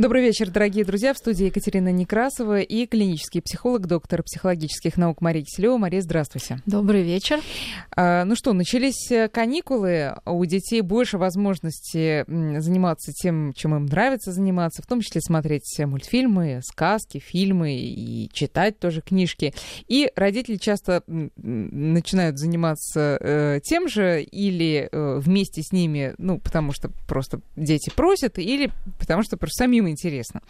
Добрый вечер, дорогие друзья. В студии Екатерина Некрасова и клинический психолог, доктор психологических наук Мария Киселева. Мария, здравствуйте. Добрый вечер. А, ну что, начались э, каникулы. У детей больше возможности заниматься тем, чем им нравится заниматься, в том числе смотреть мультфильмы, сказки, фильмы и читать тоже книжки. И родители часто начинают заниматься э, тем же или э, вместе с ними, ну, потому что просто дети просят, или потому что просто самим интересно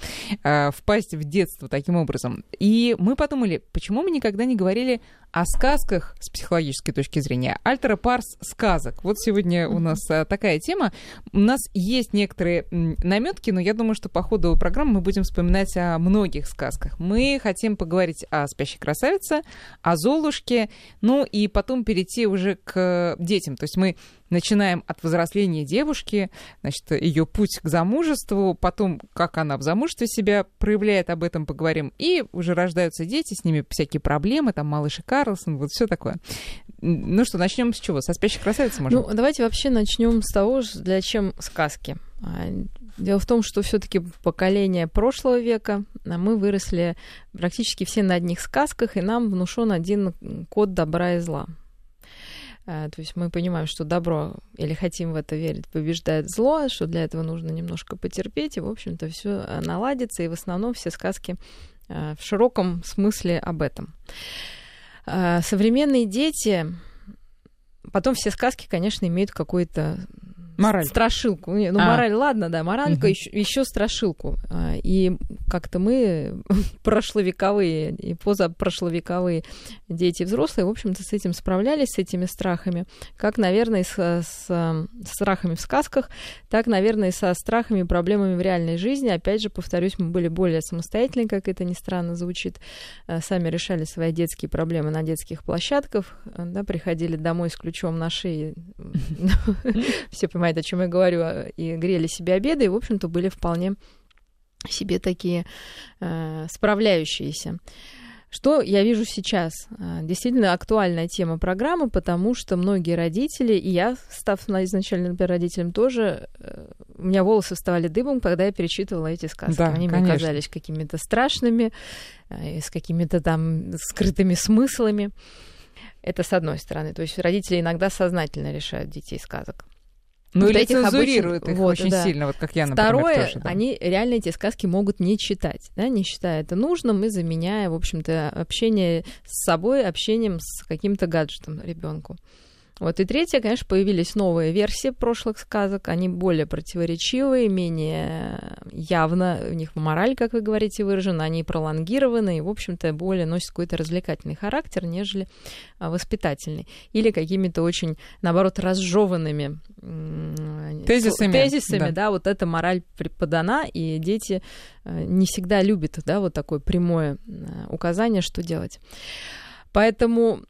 э, впасть в детство таким образом. И мы подумали, почему мы никогда не говорили о сказках с психологической точки зрения. Альтера парс сказок. Вот сегодня у нас а, такая тема. У нас есть некоторые наметки, но я думаю, что по ходу программы мы будем вспоминать о многих сказках. Мы хотим поговорить о «Спящей красавице», о «Золушке», ну и потом перейти уже к детям. То есть мы начинаем от взросления девушки, значит, ее путь к замужеству, потом, как она в замужестве себя проявляет, об этом поговорим, и уже рождаются дети, с ними всякие проблемы, там малыш и Карлсон, вот все такое. Ну что, начнем с чего? Со спящей красавицы, можно? Ну, давайте вообще начнем с того, для чем сказки. А, дело в том, что все-таки поколение прошлого века, а мы выросли практически все на одних сказках, и нам внушен один код добра и зла. А, то есть мы понимаем, что добро, или хотим в это верить, побеждает зло, что для этого нужно немножко потерпеть, и, в общем-то, все наладится, и в основном все сказки в широком смысле об этом. Современные дети, потом все сказки, конечно, имеют какой-то Мораль. Страшилку. Ну, а. мораль, ладно, да, моралька, угу. еще, еще страшилку. А, и как-то мы, прошловековые и позапрошловековые дети и взрослые, в общем-то, с этим справлялись, с этими страхами. Как, наверное, с, с, с страхами в сказках, так, наверное, и со страхами и проблемами в реальной жизни. Опять же, повторюсь, мы были более самостоятельны, как это ни странно звучит. А, сами решали свои детские проблемы на детских площадках, да, приходили домой с ключом на шее. Все понимают, понимает, о чем я говорю, а, и грели себе обеды, и, в общем-то, были вполне себе такие э, справляющиеся. Что я вижу сейчас? А, действительно актуальная тема программы, потому что многие родители, и я, став изначально, например, родителем тоже, э, у меня волосы вставали дыбом, когда я перечитывала эти сказки. Да, Они конечно. мне казались какими-то страшными, э, с какими-то там скрытыми смыслами. Это с одной стороны. То есть родители иногда сознательно решают детей сказок. Ну вот или цензурируют обычных... их вот, очень да. сильно, вот как я, например, Второе, тоже, да. они реально эти сказки могут не читать, да, не считая это нужным и заменяя, в общем-то, общение с собой общением с каким-то гаджетом ребенку. Вот. И третье, конечно, появились новые версии прошлых сказок. Они более противоречивые, менее явно, у них мораль, как вы говорите, выражена, они пролонгированы и, в общем-то, более носят какой-то развлекательный характер, нежели а, воспитательный. Или какими-то очень, наоборот, разжеванными тезисами, тезисами да. да, вот эта мораль преподана, и дети э, не всегда любят, да, вот такое прямое э, указание, что делать. Поэтому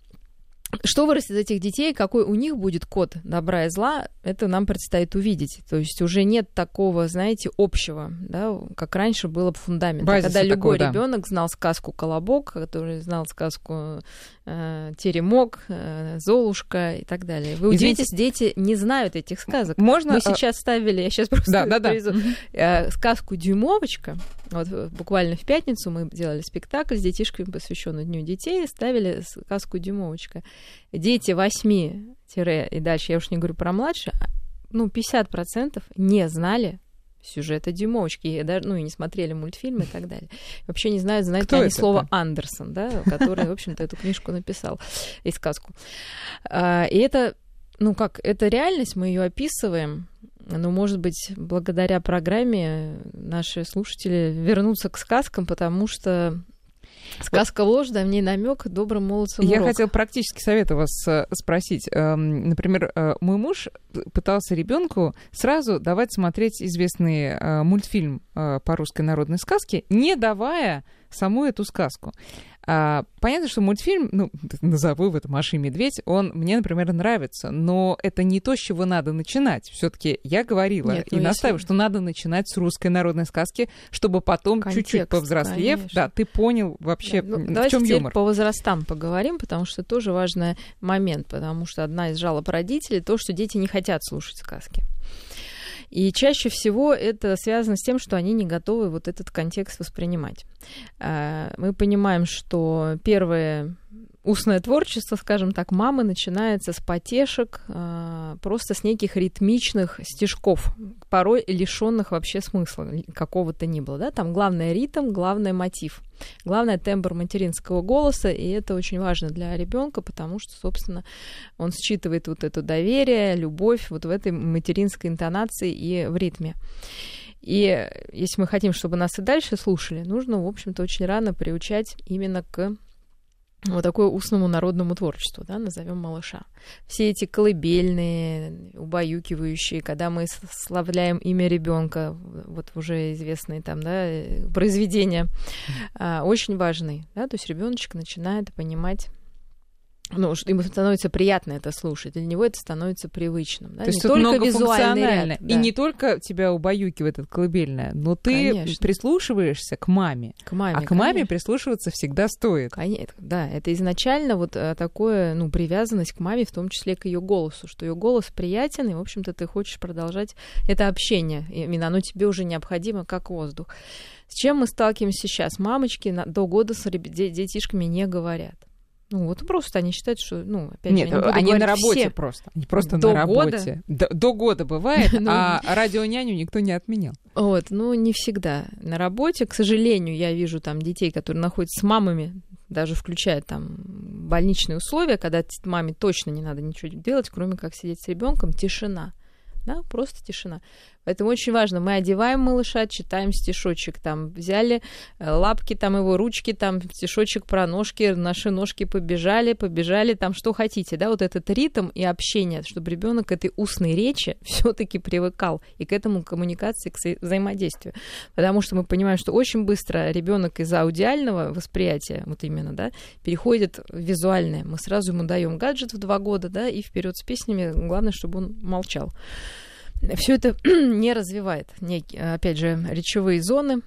что вырастет из этих детей, какой у них будет код добра и зла, это нам предстоит увидеть. То есть уже нет такого, знаете, общего, да, как раньше было фундамент. Когда любой такого, ребенок да. знал сказку Колобок, который знал сказку э, Теремок, э, Золушка и так далее. Вы Извините. удивитесь, дети не знают этих сказок. Можно? Мы а сейчас ставили, я сейчас просто да, да, да. Э, сказку Дюймовочка. Вот буквально в пятницу мы делали спектакль с детишками, посвященный Дню детей, ставили сказку Дюймовочка. Дети 8 и дальше, я уж не говорю про младше, а, ну, 50% не знали сюжета Дюймовочки, и даже, ну, и не смотрели мультфильмы и так далее. Вообще не знают, знают ли они слово Андерсон, да, который, в общем-то, эту книжку написал и сказку. А, и это, ну как, это реальность, мы ее описываем, но, может быть, благодаря программе наши слушатели вернутся к сказкам, потому что Сказка ложь, да, в ней намек добрым молодцам Я хотела практически совета вас э, спросить. Эм, например, э, мой муж пытался ребенку сразу давать смотреть известный э, мультфильм по русской народной сказке, не давая саму эту сказку. А, понятно, что мультфильм, ну, назову его «Маша и медведь», он мне, например, нравится, но это не то, с чего надо начинать. все таки я говорила Нет, и ну, настаиваю, если... что надо начинать с русской народной сказки, чтобы потом Контекст, чуть-чуть повзрослев, конечно. да, ты понял вообще, да, ну, в чем юмор. по возрастам поговорим, потому что тоже важный момент, потому что одна из жалоб родителей то, что дети не хотят слушать сказки. И чаще всего это связано с тем, что они не готовы вот этот контекст воспринимать. А, мы понимаем, что первое устное творчество, скажем так, мамы начинается с потешек, а, просто с неких ритмичных стежков, порой лишенных вообще смысла какого-то ни было. Да? Там главное ритм, главное мотив, главное тембр материнского голоса, и это очень важно для ребенка, потому что, собственно, он считывает вот это доверие, любовь вот в этой материнской интонации и в ритме. И если мы хотим, чтобы нас и дальше слушали, нужно, в общем-то, очень рано приучать именно к вот такое устному народному творчеству, да, назовем малыша. Все эти колыбельные, убаюкивающие, когда мы славляем имя ребенка, вот уже известные там, да, произведения, mm-hmm. очень важный, да, то есть ребеночек начинает понимать ну, ему становится приятно это слушать, для него это становится привычным. Да? То есть не только визуальный ряд, да. И не только тебя убаюкивает это колыбельное, но ты конечно. прислушиваешься к маме. К маме, а к конечно. маме прислушиваться всегда стоит. Конечно, да, это изначально вот э, такое, ну, привязанность к маме, в том числе к ее голосу, что ее голос приятен, и, в общем-то, ты хочешь продолжать это общение. Именно оно тебе уже необходимо, как воздух. С чем мы сталкиваемся сейчас? Мамочки до года с детишками не говорят. Ну, вот просто они считают, что, ну, опять Нет, же, они, они на работе все. просто. Они просто до на работе. Года? До, до года бывает, ну, а радионяню никто не отменял. Вот, ну, не всегда. На работе, к сожалению, я вижу там детей, которые находятся с мамами, даже включая там больничные условия, когда маме точно не надо ничего делать, кроме как сидеть с ребенком, тишина. Да, просто тишина. Поэтому очень важно, мы одеваем малыша, читаем стишочек, там взяли э, лапки, там его ручки, там стишочек про ножки, наши ножки побежали, побежали, там что хотите, да, вот этот ритм и общение, чтобы ребенок к этой устной речи все-таки привыкал и к этому коммуникации, к взаимодействию. Потому что мы понимаем, что очень быстро ребенок из аудиального восприятия, вот именно, да, переходит в визуальное. Мы сразу ему даем гаджет в два года, да, и вперед с песнями, главное, чтобы он молчал все это не развивает, опять же, речевые зоны.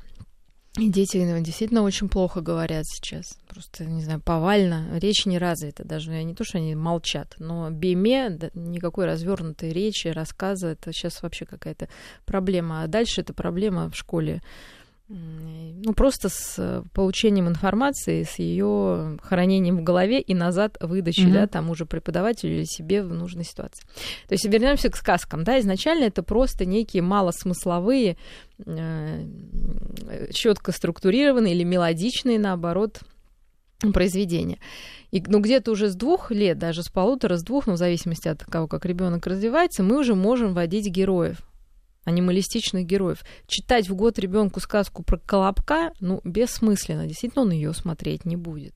И дети ну, действительно очень плохо говорят сейчас. Просто, не знаю, повально. Речь не развита. Даже не то, что они молчат, но биме никакой развернутой речи, рассказа, это сейчас вообще какая-то проблема. А дальше это проблема в школе ну, просто с э, получением информации, с ее хранением в голове и назад выдачей, mm-hmm. да, тому же преподавателю или себе в нужной ситуации. То есть вернемся к сказкам, да, изначально это просто некие малосмысловые, э, четко структурированные или мелодичные, наоборот, произведения. И ну, где-то уже с двух лет, даже с полутора, с двух, ну, в зависимости от того, как ребенок развивается, мы уже можем вводить героев анималистичных героев. Читать в год ребенку сказку про колобка, ну, бессмысленно. Действительно, он ее смотреть не будет.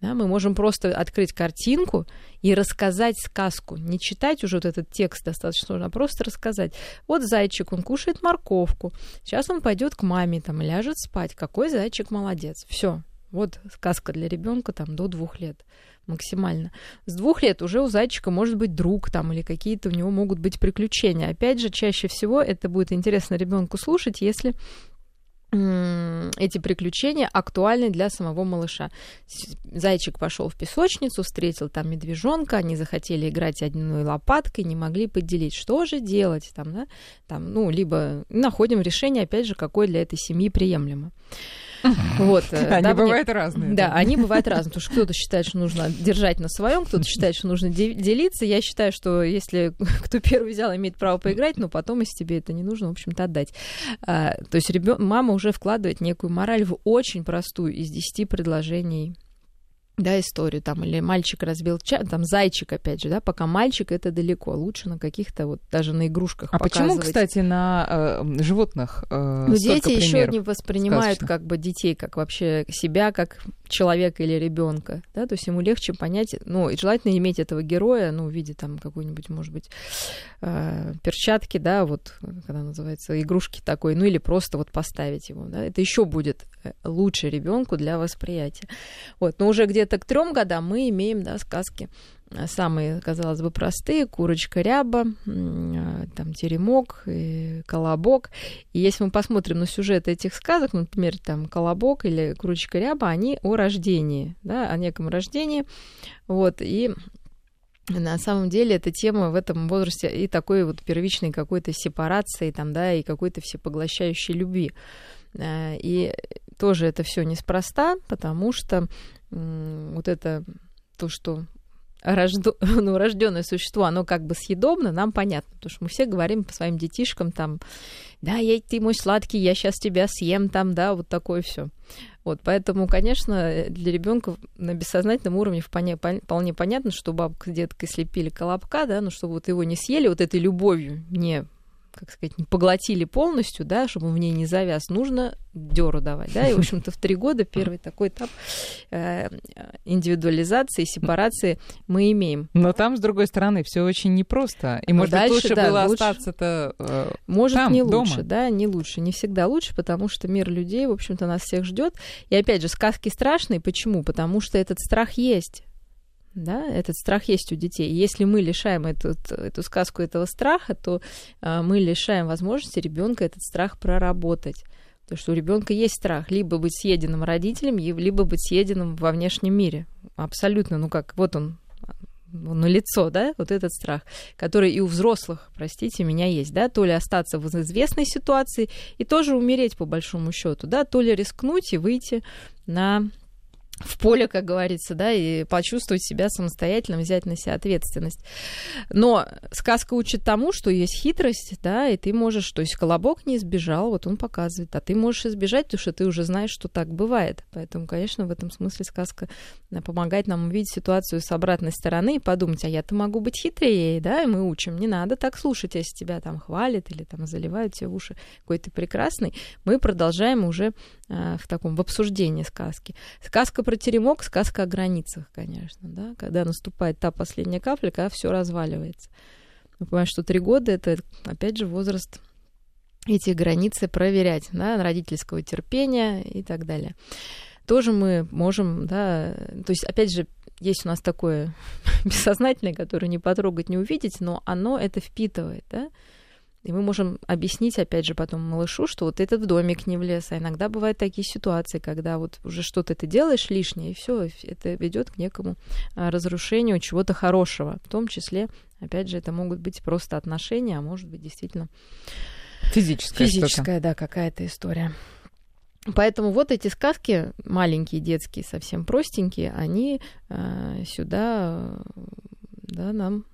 Да, мы можем просто открыть картинку и рассказать сказку. Не читать уже вот этот текст достаточно сложно, а просто рассказать. Вот зайчик, он кушает морковку. Сейчас он пойдет к маме, там, ляжет спать. Какой зайчик молодец. Все. Вот сказка для ребенка там до двух лет максимально. С двух лет уже у зайчика может быть друг там или какие-то у него могут быть приключения. Опять же, чаще всего это будет интересно ребенку слушать, если эти приключения актуальны для самого малыша. Зайчик пошел в песочницу, встретил там медвежонка, они захотели играть одной лопаткой, не могли поделить. Что же делать там, да? Там, ну, либо находим решение, опять же, какое для этой семьи приемлемо. Вот, э, они да, бывают мне... разные. Да, они бывают разные, потому что кто-то считает, что нужно держать на своем, кто-то считает, что нужно делиться. Я считаю, что если кто первый взял, имеет право поиграть, но потом, если тебе это не нужно, в общем-то, отдать. А, то есть ребё... мама уже вкладывает некую мораль в очень простую из 10 предложений да, историю, там, или мальчик разбил чай, там, зайчик, опять же, да, пока мальчик, это далеко, лучше на каких-то вот, даже на игрушках А почему, кстати, на э, животных э, Ну, дети еще не воспринимают сказочных. как бы детей, как вообще себя, как человека или ребенка, да, то есть ему легче понять, ну, и желательно иметь этого героя, ну, в виде там какой-нибудь, может быть, э, перчатки, да, вот, когда называется, игрушки такой, ну, или просто вот поставить его, да, это еще будет э, лучше ребенку для восприятия. Вот, но уже где-то к трем годам мы имеем, да, сказки самые, казалось бы, простые, курочка ряба, а, там теремок, и колобок. И если мы посмотрим на сюжет этих сказок, например, там колобок или курочка ряба, они о рождении, да, о неком рождении, вот, и на самом деле эта тема в этом возрасте и такой вот первичной какой-то сепарации там, да, и какой-то всепоглощающей любви. Э, и тоже это все неспроста, потому что вот это то, что рождо, ну, рожденное существо, оно как бы съедобно, нам понятно, потому что мы все говорим по своим детишкам там, да, я, ты мой сладкий, я сейчас тебя съем там, да, вот такое все. Вот, поэтому, конечно, для ребенка на бессознательном уровне вполне, вполне понятно, что бабка с деткой слепили колобка, да, но чтобы вот его не съели вот этой любовью, не как сказать, не поглотили полностью, да, чтобы он в ней не завяз, нужно дёру давать, да, и, в общем-то, в три года первый такой этап э, индивидуализации, сепарации мы имеем. Но там, с другой стороны, все очень непросто, и, может Дальше, быть, лучше да, было лучше, остаться-то э, Может, там, не дома. лучше, да, не лучше, не всегда лучше, потому что мир людей, в общем-то, нас всех ждет. И, опять же, сказки страшные, почему? Потому что этот страх есть, да, этот страх есть у детей. Если мы лишаем эту, эту сказку этого страха, то а, мы лишаем возможности ребенка этот страх проработать. Потому что у ребенка есть страх либо быть съеденным родителем, либо быть съеденным во внешнем мире. Абсолютно, ну как, вот он на лицо, да, вот этот страх, который и у взрослых, простите, меня есть, да, то ли остаться в известной ситуации и тоже умереть по большому счету, да, то ли рискнуть и выйти на в поле, как говорится, да, и почувствовать себя самостоятельно, взять на себя ответственность. Но сказка учит тому, что есть хитрость, да, и ты можешь, то есть колобок не избежал, вот он показывает, а ты можешь избежать, потому что ты уже знаешь, что так бывает. Поэтому, конечно, в этом смысле сказка э, помогает нам увидеть ситуацию с обратной стороны и подумать, а я-то могу быть хитрее, да, и мы учим. Не надо так слушать, если тебя там хвалят или там заливают тебе в уши, какой ты прекрасный. Мы продолжаем уже в таком, в обсуждении сказки. Сказка про теремок сказка о границах, конечно, да, когда наступает та последняя капля, когда все разваливается. Мы понимаем, что три года это, опять же, возраст эти границы проверять, да, родительского терпения и так далее. Тоже мы можем, да, то есть, опять же, есть у нас такое бессознательное, которое не потрогать, не увидеть, но оно это впитывает, да, и мы можем объяснить, опять же, потом малышу, что вот этот домик не влез. А иногда бывают такие ситуации, когда вот уже что-то ты делаешь лишнее, и все, это ведет к некому а, разрушению чего-то хорошего. В том числе, опять же, это могут быть просто отношения, а может быть действительно физическая, физическая да, какая-то история. Поэтому вот эти сказки, маленькие, детские, совсем простенькие, они э, сюда да, нам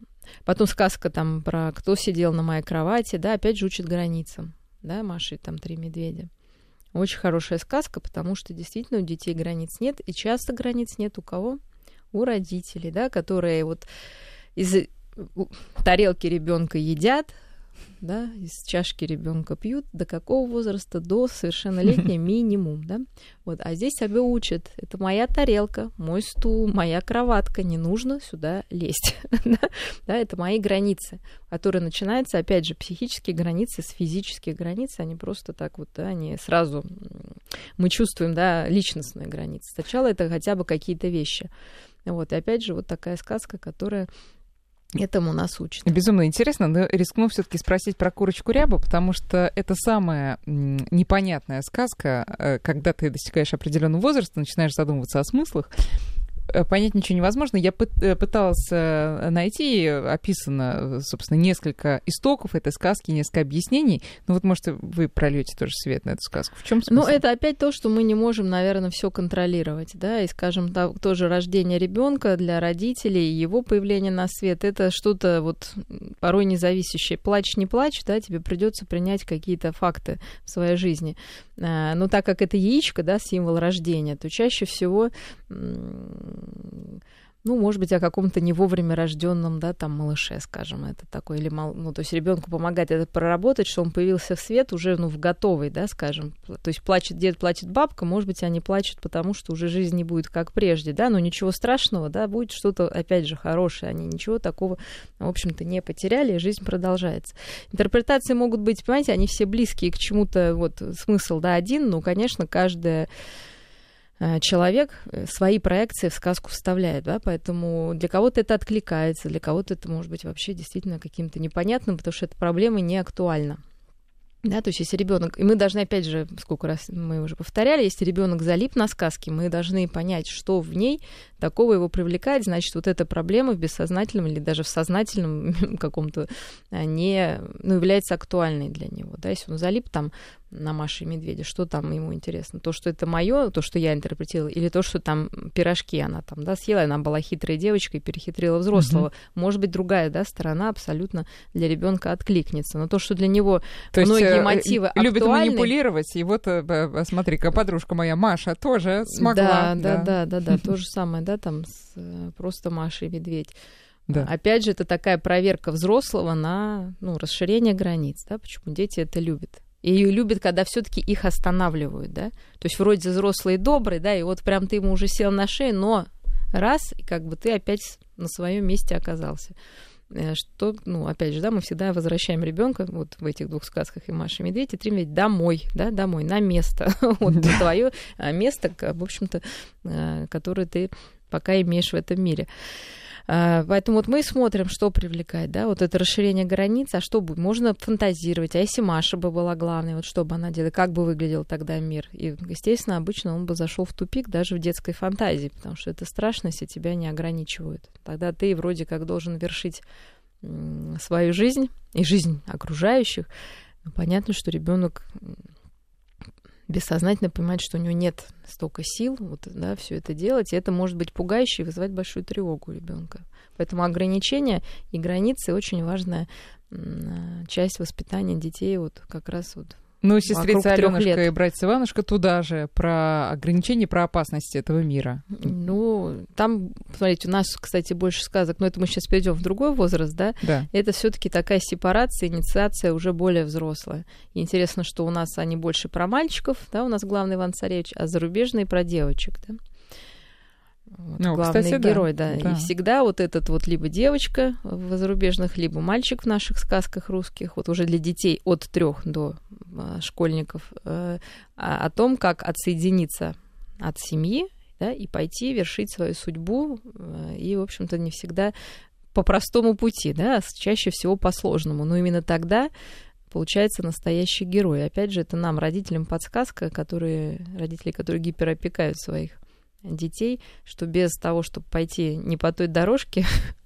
Потом сказка там про кто сидел на моей кровати, да, опять же учит границам, да, Маши, там три медведя. Очень хорошая сказка, потому что действительно у детей границ нет, и часто границ нет у кого? У родителей, да, которые вот из тарелки ребенка едят, да, из чашки ребенка пьют, до какого возраста? До совершеннолетия минимум, да. Вот, а здесь себя учат, это моя тарелка, мой стул, моя кроватка, не нужно сюда лезть, да, это мои границы, которые начинаются, опять же, психические границы с физических границ, они просто так вот, да, они сразу, мы чувствуем, да, личностные границы. Сначала это хотя бы какие-то вещи. Вот, и опять же, вот такая сказка, которая этому нас учат. Безумно интересно, но рискну все-таки спросить про курочку рябу, потому что это самая непонятная сказка, э, когда ты достигаешь определенного возраста, начинаешь задумываться о смыслах. Э, понять ничего невозможно. Я э, пыталась э, найти, описано, собственно, несколько истоков этой сказки, несколько объяснений. Ну вот, может, вы прольете тоже свет на эту сказку. В чем смысл? Ну, это опять то, что мы не можем, наверное, все контролировать, да, и, скажем, тоже рождение ребенка для родителей, его появление на свет, это что-то вот порой независящее. Плачь, не плачь, да, тебе придется принять какие-то факты в своей жизни. Но так как это яичко, да, символ рождения, то чаще всего ну, может быть, о каком-то не вовремя рожденном, да, там, малыше, скажем, это такой, или, мал, ну, то есть ребенку помогать это проработать, что он появился в свет уже, ну, в готовый, да, скажем, то есть плачет дед, плачет бабка, может быть, они плачут, потому что уже жизнь не будет как прежде, да, но ничего страшного, да, будет что-то, опять же, хорошее, они ничего такого, в общем-то, не потеряли, и жизнь продолжается. Интерпретации могут быть, понимаете, они все близкие к чему-то, вот, смысл, да, один, но, конечно, каждая человек э, свои проекции в сказку вставляет, да, поэтому для кого-то это откликается, для кого-то это может быть вообще действительно каким-то непонятным, потому что эта проблема не актуальна. Да, то есть если ребенок, и мы должны, опять же, сколько раз мы уже повторяли, если ребенок залип на сказке, мы должны понять, что в ней такого его привлекает, значит, вот эта проблема в бессознательном или даже в сознательном каком-то а, не ну, является актуальной для него. Да, если он залип там на Маше и Медведе, что там ему интересно? То, что это мое, то, что я интерпретировала, или то, что там пирожки она там, да, съела, она была хитрой девочкой и перехитрила взрослого. Mm-hmm. Может быть, другая, да, сторона абсолютно для ребенка откликнется. Но то, что для него то многие есть, э, мотивы любит актуальны... манипулировать, и вот, э, смотри-ка, подружка моя Маша тоже смогла. Да, да, да, да, да, то же самое, да, там с э, просто Машей Медведь. Да. Опять же, это такая проверка взрослого на ну, расширение границ, да, почему дети это любят. И ее любят, когда все-таки их останавливают, да. То есть вроде взрослый и добрый, да, и вот прям ты ему уже сел на шею, но раз, и как бы ты опять на своем месте оказался. Э, что, ну, опять же, да, мы всегда возвращаем ребенка вот в этих двух сказках и Маша и Медведь, и три домой, да, домой, на место. вот твое а, место, в общем-то, э, которое ты пока имеешь в этом мире. А, поэтому вот мы смотрим, что привлекает, да, вот это расширение границ, а что будет, можно фантазировать, а если Маша бы была главной, вот что бы она делала, как бы выглядел тогда мир. И, естественно, обычно он бы зашел в тупик даже в детской фантазии, потому что это страшно, если тебя не ограничивают. Тогда ты вроде как должен вершить свою жизнь и жизнь окружающих. понятно, что ребенок бессознательно понимает, что у него нет столько сил вот, да, все это делать, и это может быть пугающе и вызывать большую тревогу у ребенка. Поэтому ограничения и границы очень важная часть воспитания детей вот как раз вот ну, сестрица Аленушка и братец Иванушка туда же, про ограничения, про опасности этого мира. Ну, там, смотрите, у нас, кстати, больше сказок, но это мы сейчас перейдем в другой возраст, да? Да. Это все таки такая сепарация, инициация уже более взрослая. Интересно, что у нас они больше про мальчиков, да, у нас главный Иван Царевич, а зарубежные про девочек, да? Вот, ну, главный кстати, герой, да. да. И всегда вот этот вот либо девочка в зарубежных, либо мальчик в наших сказках русских, вот уже для детей от трех до а, школьников, а, о том, как отсоединиться от семьи, да, и пойти вершить свою судьбу, а, и, в общем-то, не всегда по простому пути, да, чаще всего по сложному. Но именно тогда получается настоящий герой. Опять же, это нам, родителям, подсказка, которые, родители, которые гиперопекают своих детей, что без того, чтобы пойти не по той дорожке,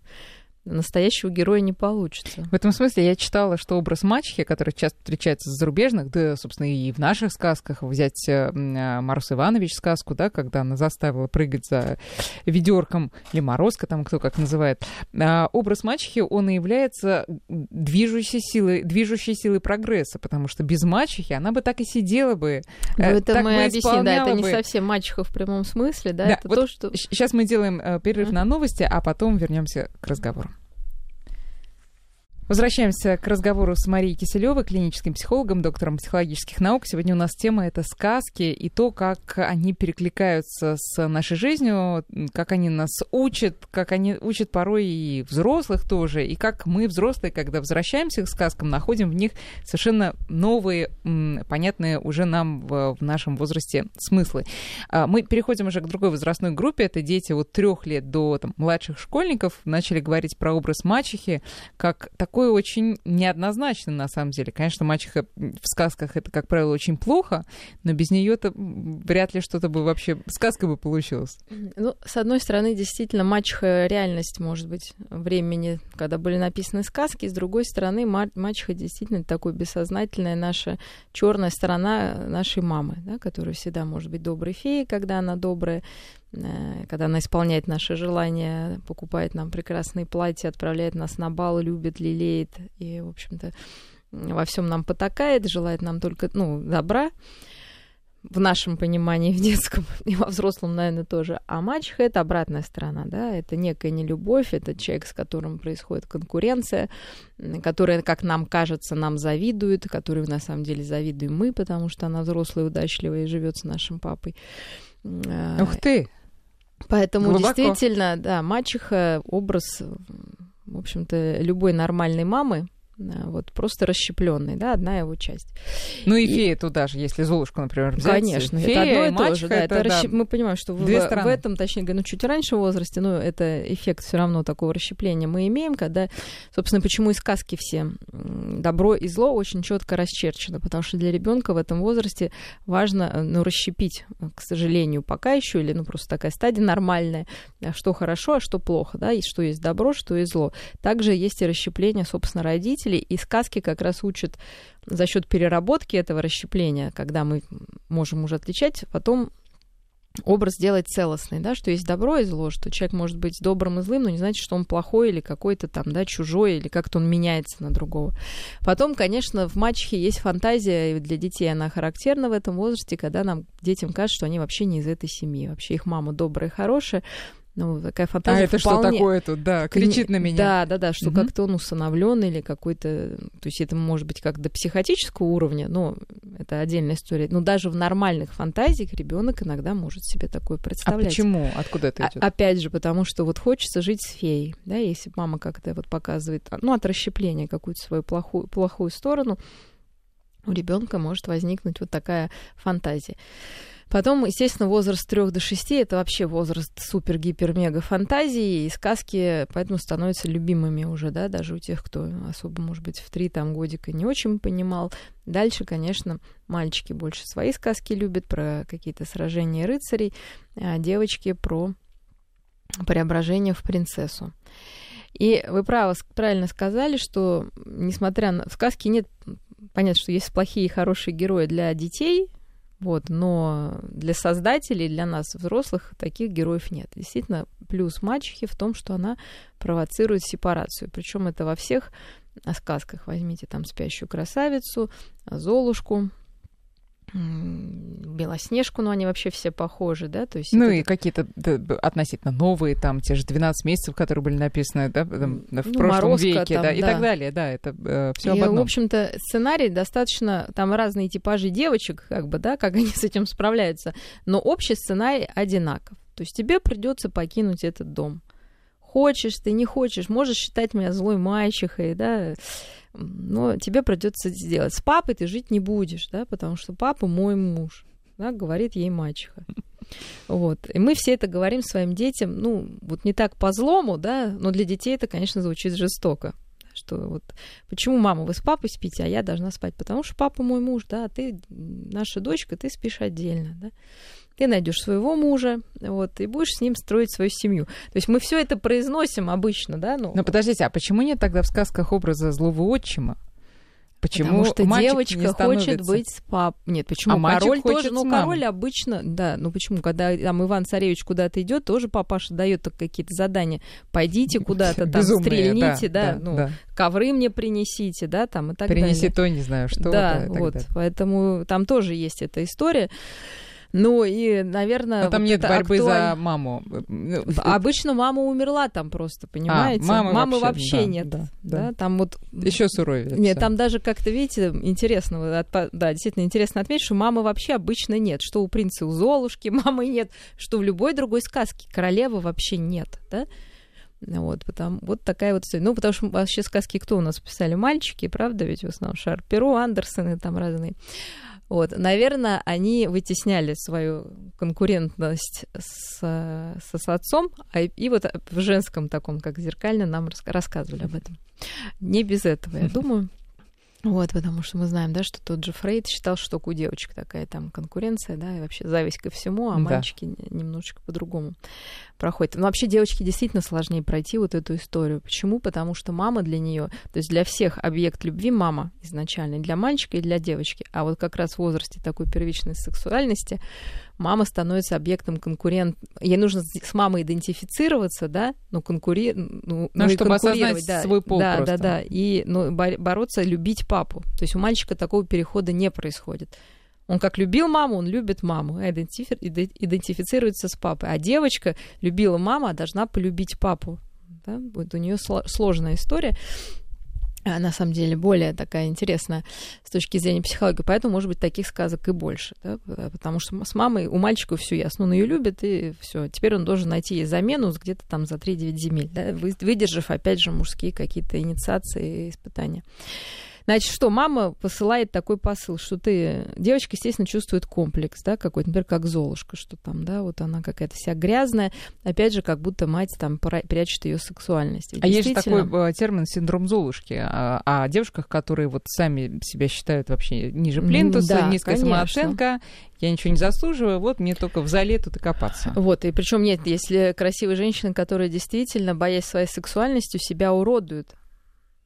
настоящего героя не получится. В этом смысле я читала, что образ мачехи, который часто встречается в зарубежных, да, собственно, и в наших сказках, взять э, э, Марус Иванович сказку, да, когда она заставила прыгать за ведерком, или Морозка, там кто как называет, а образ мачехи, он и является движущей силой, движущей силой прогресса, потому что без мачехи она бы так и сидела бы. Ну, это так мы объясним, да, это не совсем мачеха в прямом смысле, да, да это вот то, что... Сейчас мы делаем перерыв на новости, а потом вернемся к разговору. Возвращаемся к разговору с Марией Киселевой, клиническим психологом, доктором психологических наук. Сегодня у нас тема это сказки и то, как они перекликаются с нашей жизнью, как они нас учат, как они учат порой и взрослых тоже, и как мы, взрослые, когда возвращаемся к сказкам, находим в них совершенно новые, понятные уже нам в, нашем возрасте смыслы. А, мы переходим уже к другой возрастной группе. Это дети от трех лет до там, младших школьников. Начали говорить про образ мачехи, как такой такой очень неоднозначный, на самом деле. Конечно, мачеха в сказках это, как правило, очень плохо, но без нее то вряд ли что-то бы вообще сказка бы получилась. Ну, с одной стороны, действительно, мачеха реальность, может быть, времени, когда были написаны сказки, с другой стороны, мачеха действительно такой бессознательная наша черная сторона нашей мамы, да, которая всегда может быть доброй феей, когда она добрая, когда она исполняет наши желания, покупает нам прекрасные платья, отправляет нас на бал, любит, лелеет и, в общем-то, во всем нам потакает, желает нам только, ну, добра в нашем понимании, в детском и во взрослом, наверное, тоже. А мачеха — это обратная сторона, да, это некая нелюбовь, это человек, с которым происходит конкуренция, которая, как нам кажется, нам завидует, которой на самом деле завидуем мы, потому что она взрослая, удачливая и живет с нашим папой. Ух ты! Поэтому Глубоко. действительно, да, мачеха образ, в общем-то, любой нормальной мамы, вот просто расщепленный, да, одна его часть. Ну и, и фея туда же, если Золушку, например, взять. Конечно, фея это одно и то же, да, это, это расщеп... мы понимаем, что в, в этом, точнее говоря, ну чуть раньше возрасте, но это эффект все равно такого расщепления мы имеем, когда, собственно, почему и сказки все добро и зло очень четко расчерчено, потому что для ребенка в этом возрасте важно, э, ну, расщепить, э, к сожалению, пока еще, или, ну, просто такая стадия нормальная, что хорошо, а что плохо, да, и что есть добро, что есть зло. Также есть и расщепление, собственно, родителей, и сказки как раз учат за счет переработки этого расщепления, когда мы можем уже отличать, потом образ делать целостный, да, что есть добро и зло, что человек может быть добрым и злым, но не значит, что он плохой или какой-то там, да, чужой, или как-то он меняется на другого. Потом, конечно, в мачехе есть фантазия, и для детей она характерна в этом возрасте, когда нам детям кажется, что они вообще не из этой семьи, вообще их мама добрая и хорошая, ну, такая фантазия. А это вполне... что такое тут, да, кричит на меня. Да, да, да, что угу. как-то он усыновлен или какой-то. То есть это может быть как до психотического уровня, но это отдельная история. Но даже в нормальных фантазиях ребенок иногда может себе такое а представлять. А почему? Откуда это идет? А, опять же, потому что вот хочется жить с феей, да, если мама как-то вот показывает, ну, от расщепления какую-то свою плохую, плохую сторону, у ребенка может возникнуть вот такая фантазия. Потом, естественно, возраст 3 до 6 это вообще возраст супер-гипер-мега фантазии, и сказки поэтому становятся любимыми уже, да, даже у тех, кто особо, может быть, в 3 там годика не очень понимал. Дальше, конечно, мальчики больше свои сказки любят про какие-то сражения рыцарей, а девочки про преображение в принцессу. И вы право, правильно сказали, что несмотря на... В сказке нет... Понятно, что есть плохие и хорошие герои для детей, вот, но для создателей, для нас, взрослых, таких героев нет. Действительно, плюс мачехи в том, что она провоцирует сепарацию. Причем это во всех сказках. Возьмите там спящую красавицу, Золушку, Белоснежку, но они вообще все похожи, да, то есть... Ну это... и какие-то да, относительно новые, там, те же 12 месяцев, которые были написаны, да, там, в ну, прошлом Морозко, веке, там, да, да, и так далее, да, это э, все об одном. в общем-то, сценарий достаточно, там разные типажи девочек, как бы, да, как они с этим справляются, но общий сценарий одинаков. То есть тебе придется покинуть этот дом. Хочешь ты, не хочешь, можешь считать меня злой мальчихой, да, но тебе придется сделать. С папой ты жить не будешь, да, потому что папа мой муж, да, говорит ей мачеха. Вот. И мы все это говорим своим детям, ну, вот не так по злому, да, но для детей это, конечно, звучит жестоко. Что вот почему мама, вы с папой спите, а я должна спать? Потому что папа мой муж, да, а ты наша дочка, ты спишь отдельно, да ты найдешь своего мужа, вот, и будешь с ним строить свою семью. То есть мы все это произносим обычно, да? Ну, Но подождите, а почему нет тогда в сказках образа злого отчима? Почему Потому что девочка хочет быть с пап. Нет, почему а король тоже? Ну, король обычно, да, ну почему, когда там Иван Царевич куда-то идет, тоже папаша дает какие-то задания. Пойдите куда-то там, Безумные, стрельните, да, да, да ну, да. ковры мне принесите, да, там и так Принеси далее. Принеси то, не знаю что. Да, да вот, далее. поэтому там тоже есть эта история. Ну и, наверное... А там вот нет борьбы актуаль... за маму. Обычно мама умерла там просто, понимаете? А, мамы, мамы вообще, вообще да, нет. Да, да. да, там вот... Еще суровее. Нет, там даже как-то, видите, интересно, да, действительно интересно отметить, что мамы вообще обычно нет. Что у принца у Золушки мамы нет, что в любой другой сказке королевы вообще нет, да? Вот, потому, вот такая вот история. Ну, потому что вообще сказки кто у нас писали? Мальчики, правда? Ведь в основном Шарперо, Андерсоны там разные. Вот, наверное, они вытесняли свою конкурентность с, со, с отцом, а, и вот в женском таком, как зеркально, нам рассказывали об этом. Не без этого, я думаю. Вот, потому что мы знаем, да, что тот же Фрейд считал, что у девочек такая там конкуренция, да, и вообще зависть ко всему, а да. мальчики немножечко по-другому проходят. Но вообще девочке действительно сложнее пройти вот эту историю. Почему? Потому что мама для нее, то есть для всех объект любви мама изначально, и для мальчика, и для девочки. А вот как раз в возрасте такой первичной сексуальности мама становится объектом конкурент. Ей нужно с мамой идентифицироваться, да, но конкури... ну, ну, ну чтобы осознать да. свой пол Да, просто. да, да. И ну, бороться, любить папу. То есть у мальчика такого перехода не происходит. Он как любил маму, он любит маму, идентифи... идентифицируется с папой. А девочка любила маму, а должна полюбить папу. Да? Вот у нее сложная история. А, на самом деле более такая интересная с точки зрения психологии, поэтому, может быть, таких сказок и больше, да? потому что с мамой у мальчика все ясно, он ее любит, и все. Теперь он должен найти ей замену где-то там за 3-9 земель, да? выдержав, опять же, мужские какие-то инициации и испытания. Значит, что мама посылает такой посыл, что ты... Девочка, естественно, чувствует комплекс, да, какой-то, например, как Золушка, что там, да, вот она какая-то вся грязная, опять же, как будто мать там прячет ее сексуальность. а есть же такой э, термин синдром Золушки о, о девушках, которые вот сами себя считают вообще ниже плинтуса, да, низкая конечно. самооценка, я ничего не заслуживаю, вот мне только в зале тут и копаться. Вот, и причем нет, если красивые женщины, которые действительно, боясь своей сексуальностью, себя уродуют,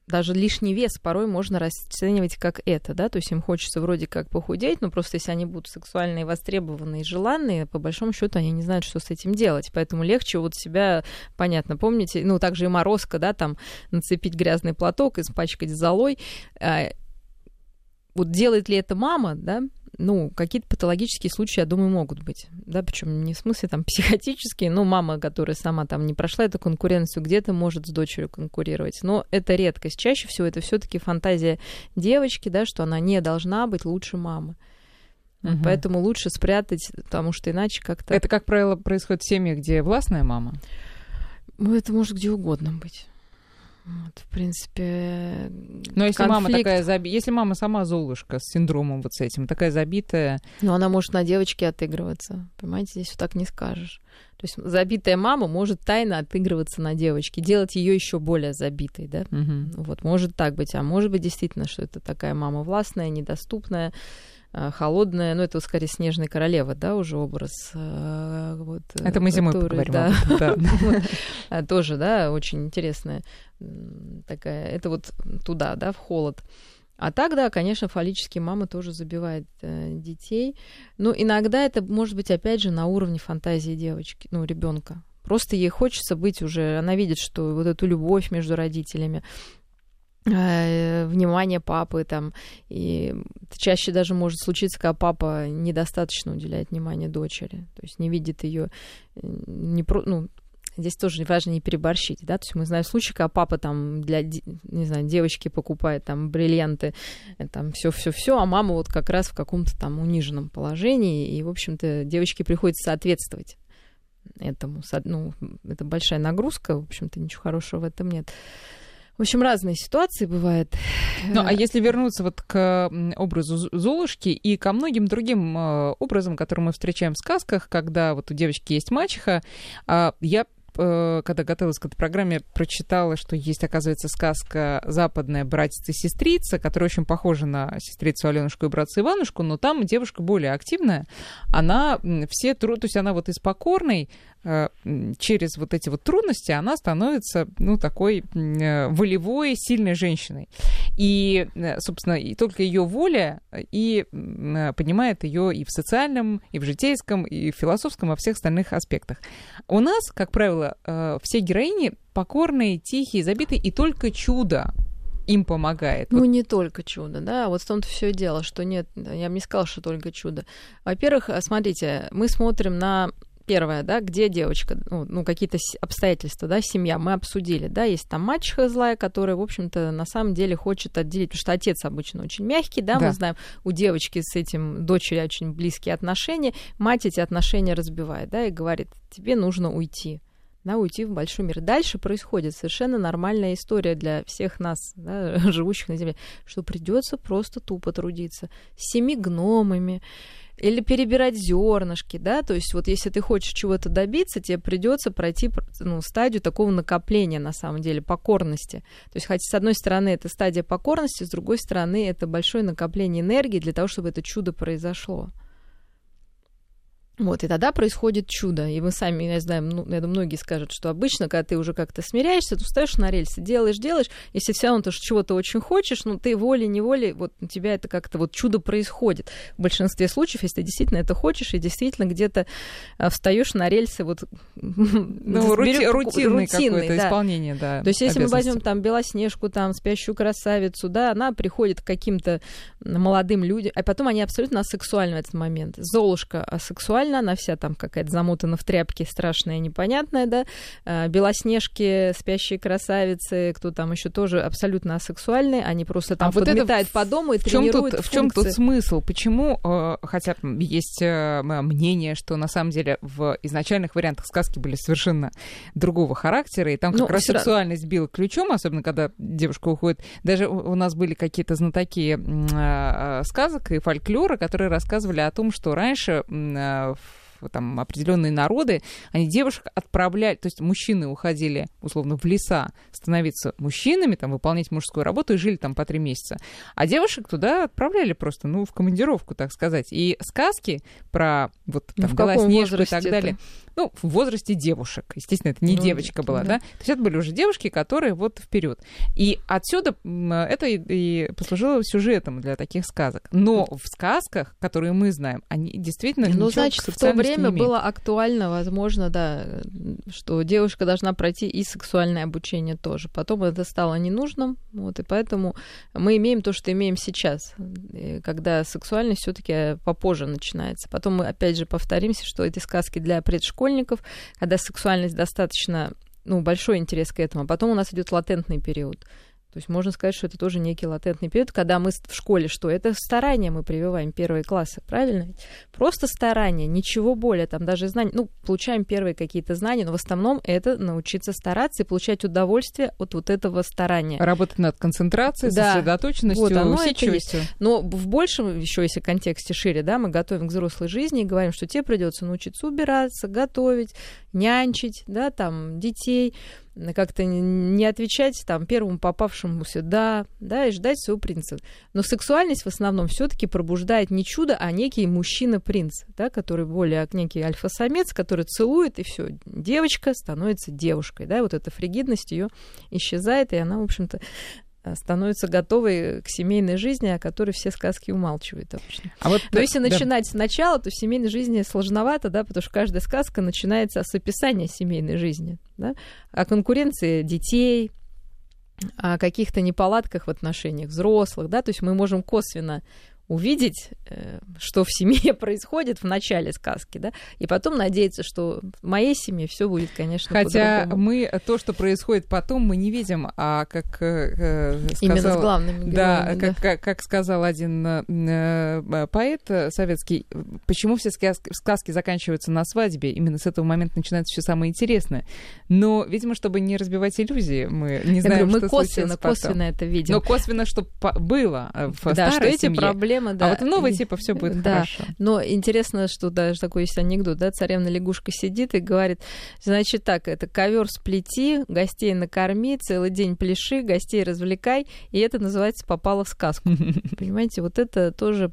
даже лишний вес порой можно расценивать как это, да, то есть им хочется вроде как похудеть, но просто если они будут сексуальные, востребованные желанные, по большому счету они не знают, что с этим делать, поэтому легче вот себя, понятно, помните, ну, также и морозка, да, там, нацепить грязный платок, испачкать золой, а, вот делает ли это мама, да, ну, какие-то патологические случаи, я думаю, могут быть, да, причем не в смысле там психотические, но мама, которая сама там не прошла эту конкуренцию, где-то может с дочерью конкурировать, но это редкость. Чаще всего это все-таки фантазия девочки, да, что она не должна быть лучше мамы. Угу. Поэтому лучше спрятать, потому что иначе как-то... Это, как правило, происходит в семье, где властная мама? Ну, это может где угодно быть. Вот, в принципе, Но если конфликт... мама такая заби... если мама сама Золушка с синдромом вот с этим, такая забитая... Ну, она может на девочке отыгрываться, понимаете, здесь вот так не скажешь. То есть забитая мама может тайно отыгрываться на девочке, делать ее еще более забитой, да? Угу. Вот, может так быть, а может быть действительно, что это такая мама властная, недоступная, холодная, ну это скорее снежная королева, да, уже образ. Э, вот, это мы зимой который, поговорим. Да. да. А, тоже, да, очень интересная такая. Это вот туда, да, в холод. А так, да, конечно, фаллические мамы тоже забивают э, детей. Но иногда это может быть, опять же, на уровне фантазии девочки, ну, ребенка. Просто ей хочется быть уже, она видит, что вот эту любовь между родителями, Э, внимание папы там и чаще даже может случиться, когда папа недостаточно уделяет внимание дочери, то есть не видит ее э, не про, ну здесь тоже важно не переборщить, да, то есть мы знаем случаи, когда папа там для, не знаю, девочки покупает там бриллианты, э, там все, все, все, а мама вот как раз в каком-то там униженном положении, и, в общем-то, девочке приходится соответствовать этому, ну, это большая нагрузка, в общем-то, ничего хорошего в этом нет. В общем, разные ситуации бывают. Ну, а если вернуться вот к образу Золушки и ко многим другим э, образам, которые мы встречаем в сказках, когда вот у девочки есть мачеха, а, я Э, когда готовилась к этой программе, прочитала, что есть, оказывается, сказка «Западная братец и сестрица», которая очень похожа на сестрицу Аленушку и братца Иванушку, но там девушка более активная. Она все труд, то есть она вот из покорной э, через вот эти вот трудности она становится, ну, такой э, волевой, сильной женщиной. И, собственно, и только ее воля и поднимает ее и в социальном, и в житейском, и в философском, во всех остальных аспектах. У нас, как правило, э, все героини покорные, тихие, забитые, и только чудо им помогает. Ну, вот. не только чудо, да, вот в том-то все дело, что нет, я бы не сказала, что только чудо. Во-первых, э, смотрите, мы смотрим на первое, да, где девочка, ну, ну какие-то обстоятельства, да, семья, мы обсудили, да, есть там мачеха злая, которая, в общем-то, на самом деле хочет отделить, потому что отец обычно очень мягкий, да, да. мы знаем, у девочки с этим дочери очень близкие отношения, мать эти отношения разбивает, да, и говорит, тебе нужно уйти, да, уйти в большой мир. Дальше происходит совершенно нормальная история для всех нас, да, живущих на Земле, что придется просто тупо трудиться с семи гномами или перебирать зернышки, да, то есть вот если ты хочешь чего-то добиться, тебе придется пройти ну, стадию такого накопления, на самом деле, покорности. То есть, хотя с одной стороны это стадия покорности, с другой стороны это большое накопление энергии для того, чтобы это чудо произошло. Вот, и тогда происходит чудо. И мы сами, я знаю, ну, я думаю, многие скажут, что обычно, когда ты уже как-то смиряешься, ты встаешь на рельсы, делаешь, делаешь, если все равно ты чего-то очень хочешь, ну, ты волей-неволей, вот у тебя это как-то вот чудо происходит. В большинстве случаев, если ты действительно это хочешь, и действительно где-то а, встаешь на рельсы, вот... Ну, рути, рутинный, рутинный да. исполнение, да. То есть, если мы возьмем там Белоснежку, там, спящую красавицу, да, она приходит к каким-то молодым людям, а потом они абсолютно асексуальны в этот момент. Золушка асексуальна, сексуальна, она вся там какая-то замотана в тряпке, страшная, непонятная, да, а, белоснежки, спящие красавицы, кто там еще тоже абсолютно асексуальные, они просто там а подметают вот по дому и в чем тут, В чем тут смысл? Почему, э, хотя есть э, мнение, что на самом деле в изначальных вариантах сказки были совершенно другого характера, и там как ну, раз сексуальность била ключом, особенно когда девушка уходит. Даже у нас были какие-то знатоки э, сказок и фольклора, которые рассказывали о том, что раньше в там определенные народы, они девушек отправляли, то есть мужчины уходили условно в леса становиться мужчинами, там выполнять мужскую работу и жили там по три месяца, а девушек туда отправляли просто, ну, в командировку, так сказать. И сказки про вот там Белоснежку и так далее, ну, в возрасте девушек. Естественно, это не ну, девочка была, да. да? То есть это были уже девушки, которые вот вперед. И отсюда это и, и послужило сюжетом для таких сказок. Но в сказках, которые мы знаем, они действительно Ну, значит, в то время было актуально, возможно, да, что девушка должна пройти и сексуальное обучение тоже. Потом это стало ненужным, вот, и поэтому мы имеем то, что имеем сейчас, когда сексуальность все таки попозже начинается. Потом мы, опять же, повторимся, что эти сказки для предшкольников школьников, когда сексуальность достаточно ну, большой интерес к этому, а потом у нас идет латентный период. То есть можно сказать, что это тоже некий латентный период, когда мы в школе что? Это старание мы прививаем первые классы, правильно? Просто старание, ничего более, там даже знания, ну, получаем первые какие-то знания, но в основном это научиться стараться и получать удовольствие от вот этого старания. Работать над концентрацией, да. сосредоточенностью, вот, оно усидчивостью. Это есть. Но в большем, еще если контексте шире, да, мы готовим к взрослой жизни и говорим, что тебе придется научиться убираться, готовить, нянчить, да, там, детей, как-то не отвечать там первому попавшемуся да, да, и ждать своего принца. Но сексуальность в основном все-таки пробуждает не чудо, а некий мужчина-принц, да, который более некий альфа-самец, который целует, и все, девочка становится девушкой, да, вот эта фригидность ее исчезает, и она, в общем-то, Э, становятся готовы к семейной жизни, о которой все сказки умалчивают обычно. А вот, Но да, если начинать да. сначала, то в семейной жизни сложновато, да, потому что каждая сказка начинается с описания семейной жизни, да, о конкуренции детей, о каких-то неполадках в отношениях взрослых, да, то есть мы можем косвенно увидеть, э, что в семье происходит в начале сказки, да, и потом надеяться, что в моей семье все будет, конечно, Хотя мы то, что происходит потом, мы не видим, а как э, сказал, именно с главными героями, да, да. Как, как, как сказал один э, поэт советский, почему все сказки, сказки заканчиваются на свадьбе, именно с этого момента начинается все самое интересное. Но, видимо, чтобы не разбивать иллюзии, мы не знаем, говорю, мы что косвенно, косвенно это видим. Но косвенно, что было в да, старой что эти проблемы проблема, да. А вот в новой типа все будет да. хорошо. Но интересно, что даже такой есть анекдот, да, царевна лягушка сидит и говорит, значит так, это ковер сплети, гостей накорми, целый день пляши, гостей развлекай, и это называется попало в сказку. Понимаете, вот это тоже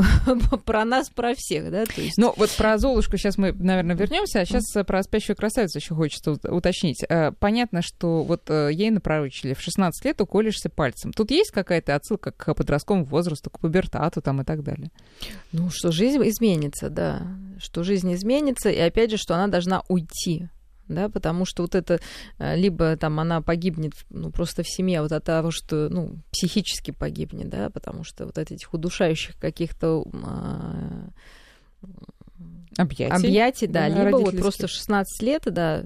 про нас, про всех, да? То есть... Ну, вот про Золушку сейчас мы, наверное, вернемся, а сейчас про спящую красавицу еще хочется уточнить. Э, понятно, что вот э, ей напророчили в 16 лет уколешься пальцем. Тут есть какая-то отсылка к подростковому возрасту, к пубертату? Штату там и так далее. Ну, что жизнь изменится, да. Что жизнь изменится, и опять же, что она должна уйти да, потому что вот это э, либо там она погибнет ну, просто в семье вот от того, что ну, психически погибнет, да, потому что вот от этих удушающих каких-то а, объятий, объятий да, да либо вот просто 16 лет, да,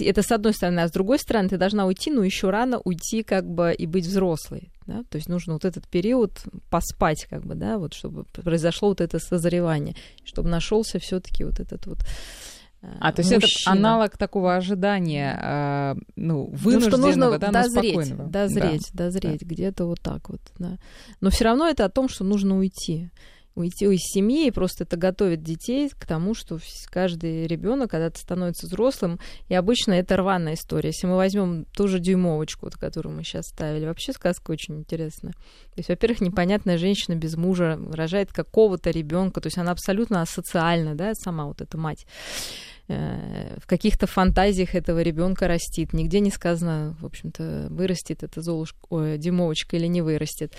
это с одной стороны, а с другой стороны, ты должна уйти, но еще рано уйти, как бы, и быть взрослой. Да? То есть нужно вот этот период поспать, как бы, да, вот чтобы произошло вот это созревание, чтобы нашелся все-таки вот этот вот э, а, то есть мужчина. это аналог такого ожидания, э, ну, вынужденного, ну, что нужно да, дозреть, спокойного. Дозреть, да. дозреть, да. где-то вот так вот, да. Но все равно это о том, что нужно уйти уйти из семьи, и просто это готовит детей к тому, что каждый ребенок когда-то становится взрослым, и обычно это рваная история. Если мы возьмем ту же дюймовочку, вот, которую мы сейчас ставили, вообще сказка очень интересная. То есть, во-первых, непонятная женщина без мужа рожает какого-то ребенка, то есть она абсолютно асоциальна, да, сама вот эта мать. Э, в каких-то фантазиях этого ребенка растит. Нигде не сказано, в общем-то, вырастет эта золушка, ой, Димовочка или не вырастет.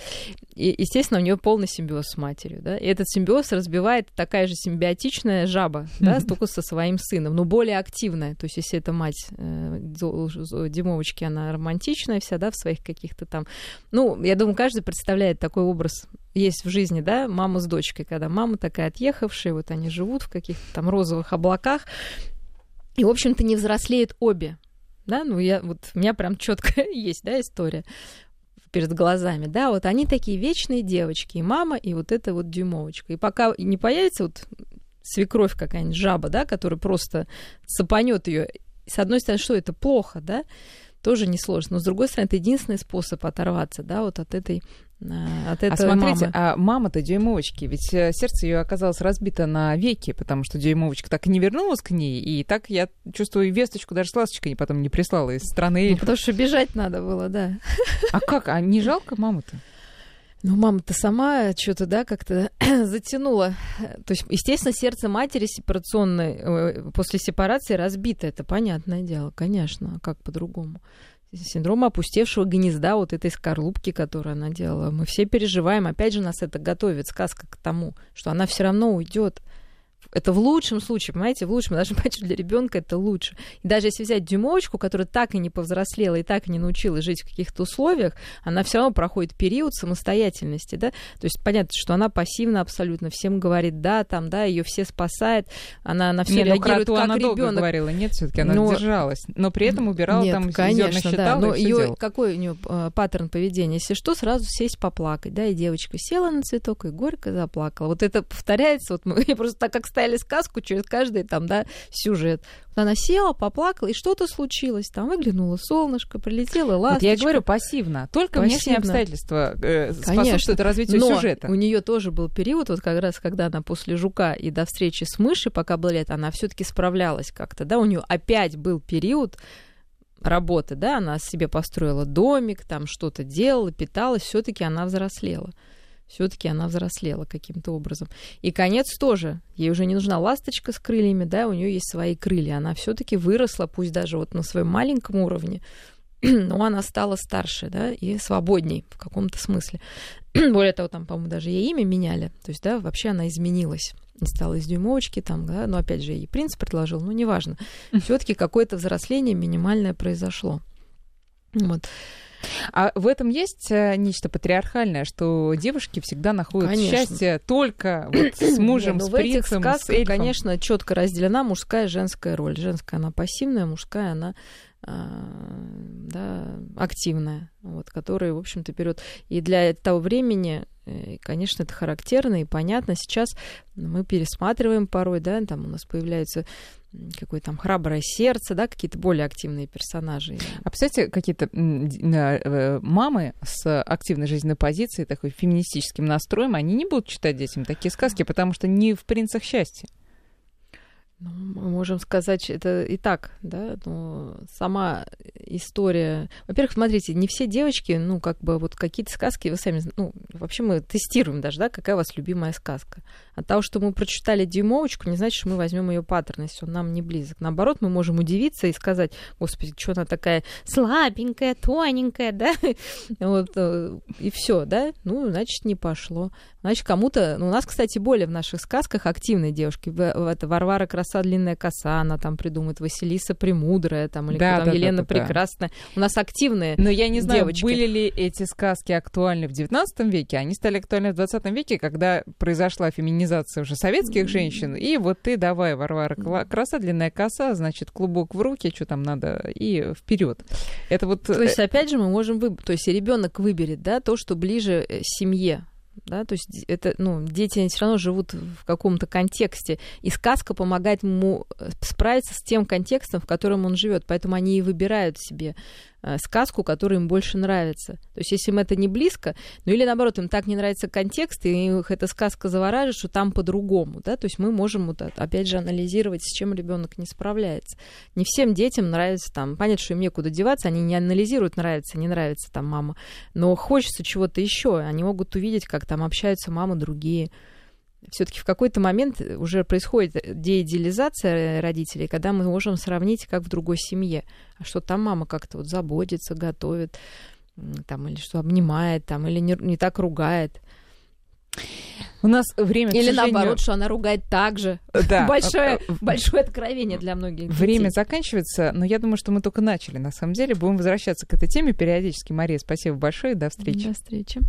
И, естественно, у нее полный симбиоз с матерью. Да? И этот симбиоз разбивает такая же симбиотичная жаба, да, только со своим сыном, но более активная. То есть, если эта мать э, Димовочки, она романтичная вся, да, в своих каких-то там... Ну, я думаю, каждый представляет такой образ есть в жизни, да, мама с дочкой, когда мама такая отъехавшая, вот они живут в каких-то там розовых облаках, и, в общем-то, не взрослеют обе. Да, ну я вот у меня прям четко есть, да, история перед глазами, да, вот они такие вечные девочки, и мама, и вот эта вот дюймовочка. И пока не появится вот свекровь какая-нибудь жаба, да, которая просто сапанет ее. С одной стороны, что это плохо, да, тоже несложно. Но с другой стороны, это единственный способ оторваться, да, вот от этой э, от этой а смотрите, мамы. а мама-то дюймовочки, ведь э, сердце ее оказалось разбито на веки, потому что дюймовочка так и не вернулась к ней, и так я чувствую весточку даже с ласточкой потом не прислала из страны Ну, потому что бежать надо было, да. А как? А не жалко маму-то? Ну, мама-то сама что-то, да, как-то затянула. То есть, естественно, сердце матери сепарационной, э, после сепарации разбито, это понятное дело, конечно, а как по-другому. Синдром опустевшего гнезда, вот этой скорлупки, которую она делала. Мы все переживаем, опять же, нас это готовит, сказка к тому, что она все равно уйдет. Это в лучшем случае, понимаете, в лучшем, даже понимаете, для ребенка это лучше. И даже если взять дюймовочку, которая так и не повзрослела и так и не научилась жить в каких-то условиях, она все равно проходит период самостоятельности, да, то есть понятно, что она пассивно абсолютно всем говорит да, там, да, ее все спасает, она на все реагирует как она ребенок. Долго говорила, нет, все-таки она но... держалась, но при этом убирала нет, там конечно, считала, да, но ее какой у нее э, паттерн поведения, если что, сразу сесть поплакать, да, и девочка села на цветок и горько заплакала. Вот это повторяется, вот мы просто так как стали сказку через каждый там, да, сюжет. Она села, поплакала, и что-то случилось. Там выглянуло солнышко, прилетело ласточка. Вот я говорю пассивно. Только пассивно. внешние обстоятельства э, способствуют развитию Но сюжета. у нее тоже был период, вот как раз, когда она после жука и до встречи с мышей, пока было лето, она все-таки справлялась как-то, да, у нее опять был период, работы, да, она себе построила домик, там что-то делала, питалась, все-таки она взрослела все-таки она взрослела каким-то образом. И конец тоже. Ей уже не нужна ласточка с крыльями, да, у нее есть свои крылья. Она все-таки выросла, пусть даже вот на своем маленьком уровне, но она стала старше, да, и свободней в каком-то смысле. Более того, там, по-моему, даже ей имя меняли. То есть, да, вообще она изменилась. Не стала из дюймовочки там, да, но опять же, ей принц предложил, но неважно. Все-таки какое-то взросление минимальное произошло. Вот. А в этом есть э, нечто патриархальное, что девушки всегда находят конечно. счастье только вот с мужем, Нет, ну, с принцем, в этих сказках, с эльфом. конечно, четко разделена мужская и женская роль. Женская она пассивная, мужская она а, да, активная, вот, которая, в общем-то, вперед. И для того времени, э, конечно, это характерно и понятно. Сейчас мы пересматриваем порой, да, там у нас появляются какое-то там храброе сердце, да, какие-то более активные персонажи. А представьте, какие-то э, мамы с активной жизненной позицией, такой феминистическим настроем, они не будут читать детям такие сказки, потому что не в принцах счастья. Ну, мы можем сказать, это и так, да, но сама история... Во-первых, смотрите, не все девочки, ну, как бы вот какие-то сказки, вы сами, ну, вообще мы тестируем даже, да, какая у вас любимая сказка. От того, что мы прочитали дюймовочку, не значит, что мы возьмем ее паттерн, если он нам не близок. Наоборот, мы можем удивиться и сказать, господи, что она такая слабенькая, тоненькая, да, вот, э, и все, да, ну, значит, не пошло. Значит, кому-то... Ну, у нас, кстати, более в наших сказках активные девушки. Это Варвара Краса, длинная коса, она там придумает Василиса Премудрая, там, или да, там, да, Елена да, да, Прекрасная. Да. У нас активные Но я не знаю, девочки. были ли эти сказки актуальны в XIX веке. Они стали актуальны в XX веке, когда произошла феминизация уже советских женщин. И вот ты давай, Варвара Краса, длинная коса, значит, клубок в руки, что там надо, и вперед. Это вот... То есть, опять же, мы можем выбрать... То есть, ребенок выберет, да, то, что ближе э, семье да, то есть это, ну, дети все равно живут в каком-то контексте, и сказка помогает ему э, справиться с тем контекстом, в котором он живет, поэтому они и выбирают себе Э, сказку, которая им больше нравится. То есть, если им это не близко, ну или наоборот, им так не нравится контекст, и их эта сказка завораживает, что там по-другому, да, то есть мы можем вот опять же анализировать, с чем ребенок не справляется. Не всем детям нравится там, понятно, что им некуда деваться, они не анализируют, нравится, не нравится там мама, но хочется чего-то еще, они могут увидеть, как там общаются мамы другие, все-таки в какой-то момент уже происходит деидеализация родителей, когда мы можем сравнить, как в другой семье. А что там мама как-то вот заботится, готовит, там, или что обнимает, там, или не, не так ругает. У нас время, Или сожалению... наоборот, что она ругает так же. Да. большое, большое откровение для многих детей. Время заканчивается, но я думаю, что мы только начали, на самом деле. Будем возвращаться к этой теме периодически. Мария, спасибо большое, до встречи. До встречи.